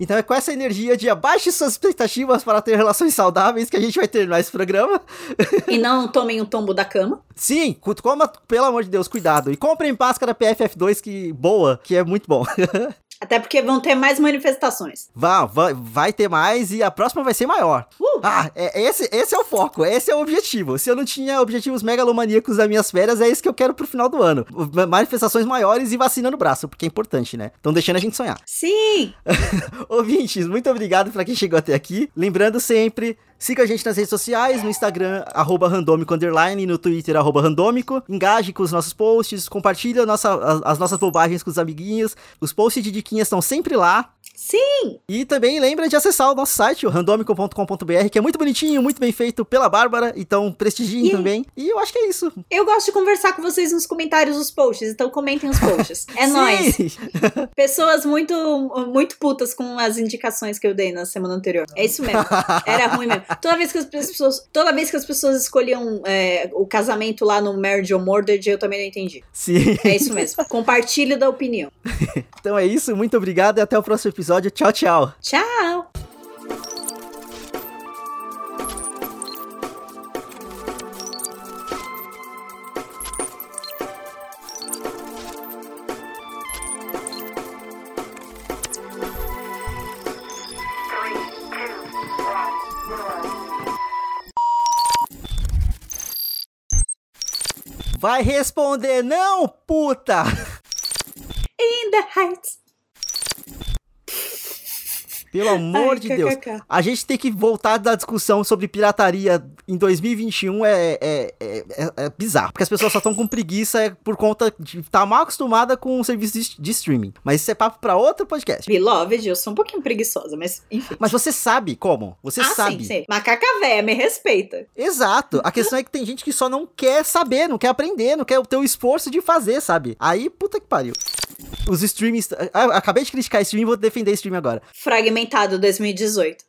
[SPEAKER 2] Então é com essa energia de abaixe suas expectativas para ter relações saudáveis que a gente vai terminar esse programa.
[SPEAKER 1] E não tomem o tombo da cama.
[SPEAKER 2] Sim, coma, pelo amor de Deus, cuidado. E comprem máscara PFF2 que boa, que é muito bom. (laughs)
[SPEAKER 1] Até porque vão ter mais manifestações.
[SPEAKER 2] Vai, vai, vai ter mais e a próxima vai ser maior. Uh! Ah, é, esse, esse é o foco, esse é o objetivo. Se eu não tinha objetivos megalomaníacos das minhas férias, é isso que eu quero pro final do ano. Manifestações maiores e vacina no braço, porque é importante, né? Estão deixando a gente sonhar.
[SPEAKER 1] Sim! (laughs)
[SPEAKER 2] Ouvintes, muito obrigado para quem chegou até aqui. Lembrando sempre, Siga a gente nas redes sociais, no Instagram, arroba randômico, underline, no Twitter, arroba randômico. Engaje com os nossos posts, compartilhe nossa, as, as, nossas bobagens com os amiguinhos. Os posts de diquinhas estão sempre lá.
[SPEAKER 1] Sim!
[SPEAKER 2] E também lembra de acessar o nosso site, o randomico.com.br, que é muito bonitinho, muito bem feito pela Bárbara, então prestigiem e... também. E eu acho que é isso.
[SPEAKER 1] Eu gosto de conversar com vocês nos comentários dos posts, então comentem os posts. É (laughs) nóis! (laughs) Pessoas muito, muito putas com as indicações que eu dei na semana anterior. É isso mesmo. Era ruim mesmo. Toda vez que as pessoas, toda vez que as pessoas escolhiam é, o casamento lá no Marriage or Murdered, eu também não entendi.
[SPEAKER 2] Sim.
[SPEAKER 1] É isso mesmo. Compartilhe da opinião. (laughs)
[SPEAKER 2] então é isso, muito obrigado e até o próximo episódio episódio. Tchau, tchau.
[SPEAKER 1] Tchau.
[SPEAKER 2] Vai responder não, puta!
[SPEAKER 1] In the heights.
[SPEAKER 2] Pelo amor Ai, de Deus. A gente tem que voltar da discussão sobre pirataria em 2021 é, é, é, é bizarro. Porque as pessoas só estão com preguiça por conta de estar tá mal acostumada com o serviço de, de, streaming. Mas isso é papo pra outro podcast.
[SPEAKER 1] Beloved, eu sou um pouquinho preguiçosa, mas enfim.
[SPEAKER 2] Mas você sabe como. Você
[SPEAKER 1] ah,
[SPEAKER 2] sabe.
[SPEAKER 1] Sim, sim. Macaca véia, me respeita.
[SPEAKER 2] Exato. A questão é que tem gente que só não quer saber, não quer aprender, não quer ter o esforço de fazer, sabe? Aí, puta que pariu. Os streamings. Ah, acabei de criticar streaming, vou defender streaming agora.
[SPEAKER 1] Fragmentado 2018.